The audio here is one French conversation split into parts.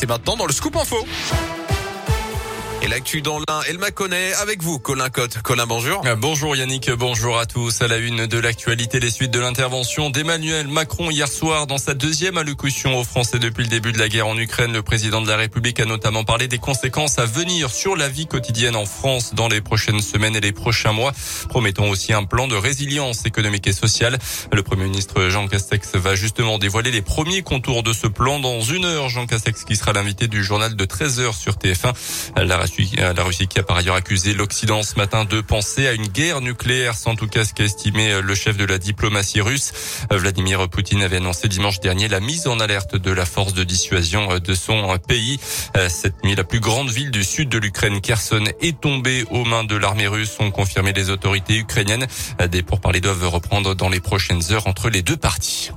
c'est maintenant dans le Scoop Info. Et l'actu dans l'un, elle m'a connaît avec vous, Colin Cotte. Colin, bonjour. Euh, bonjour Yannick, bonjour à tous. À la une de l'actualité, les suites de l'intervention d'Emmanuel Macron hier soir dans sa deuxième allocution aux Français depuis le début de la guerre en Ukraine. Le président de la République a notamment parlé des conséquences à venir sur la vie quotidienne en France dans les prochaines semaines et les prochains mois, promettant aussi un plan de résilience économique et sociale. Le Premier ministre Jean Castex va justement dévoiler les premiers contours de ce plan dans une heure. Jean Castex qui sera l'invité du journal de 13h sur TF1. La la Russie qui a par ailleurs accusé l'Occident ce matin de penser à une guerre nucléaire, sans tout cas ce qu'a estimé le chef de la diplomatie russe. Vladimir Poutine avait annoncé dimanche dernier la mise en alerte de la force de dissuasion de son pays. Cette nuit, la plus grande ville du sud de l'Ukraine, Kherson, est tombée aux mains de l'armée russe, ont confirmé les autorités ukrainiennes. Des pourparlers doivent reprendre dans les prochaines heures entre les deux parties.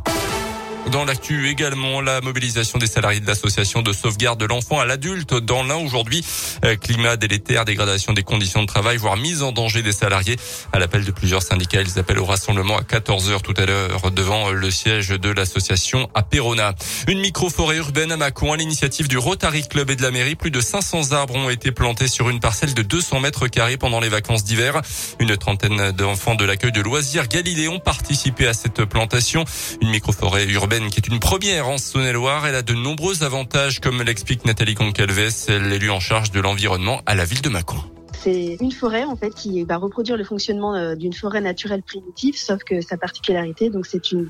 Dans l'actu également, la mobilisation des salariés de l'association de sauvegarde de l'enfant à l'adulte dans l'un aujourd'hui. Euh, climat délétère, dégradation des conditions de travail, voire mise en danger des salariés. À l'appel de plusieurs syndicats, ils appellent au rassemblement à 14 heures tout à l'heure devant le siège de l'association à Perona. Une micro-forêt urbaine à Mâcon à l'initiative du Rotary Club et de la mairie. Plus de 500 arbres ont été plantés sur une parcelle de 200 mètres carrés pendant les vacances d'hiver. Une trentaine d'enfants de l'accueil de loisirs Galilée ont participé à cette plantation. Une micro-forêt urbaine qui est une première en Saône-et-Loire. Elle a de nombreux avantages, comme l'explique Nathalie Concalves, l'élu en charge de l'environnement à la ville de Mâcon. C'est une forêt en fait qui va reproduire le fonctionnement euh, d'une forêt naturelle primitive, sauf que sa particularité, donc c'est une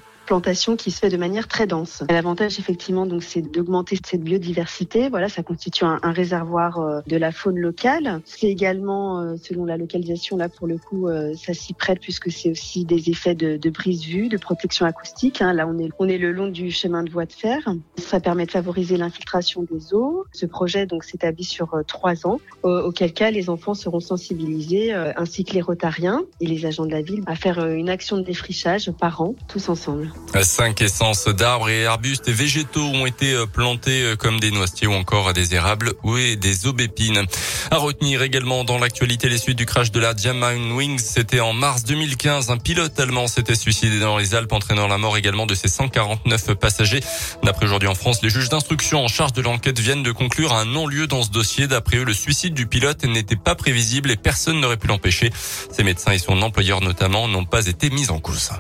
qui se fait de manière très dense. L'avantage effectivement donc c'est d'augmenter cette biodiversité. Voilà, ça constitue un, réservoir euh, de la faune locale. C'est également euh, selon la localisation là pour le coup euh, ça s'y prête puisque c'est aussi des effets de, de brise-vue, de protection acoustique. Hein. Là on est on est le long du chemin de voie de fer. Ça permet de favoriser l'infiltration des eaux. Ce projet donc s'établit sur trois ans, auquel cas les enfants seront sensibilisés ainsi que les rotariens et les agents de la ville à faire une action de défrichage par an tous ensemble. Cinq essences d'arbres et arbustes et végétaux ont été euh, plantés euh, comme des noisetiers ou encore des érables ou des aubépines. À retenir également dans l'actualité les suites du crash de la Wings. C'était en mars 2015. Un pilote allemand s'était suicidé dans les Alpes, entraînant la mort également de ses 149 passagers. D'après aujourd'hui en France, les juges d'instruction en charge de l'enquête viennent de conclure un non-lieu dans ce dossier. D'après eux, le suicide du pilote n'était pas prévisible et personne n'aurait pu l'empêcher. Ses médecins et son employeur notamment n'ont pas été mis en cause.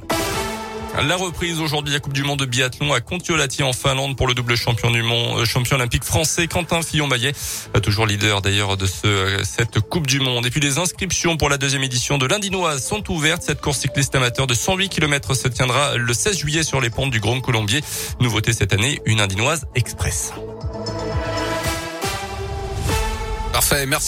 La reprise aujourd'hui la Coupe du Monde de biathlon à Kontiolahti en Finlande pour le double champion du monde, euh, champion olympique français Quentin Fillon-Maillet, euh, toujours leader d'ailleurs de euh, cette Coupe du Monde. Et puis les inscriptions pour la deuxième édition de l'Indinoise sont ouvertes. Cette course cycliste amateur de 108 km se tiendra le 16 juillet sur les pentes du Grand Colombier. Nouveauté cette année, une Indinoise express. Parfait, merci.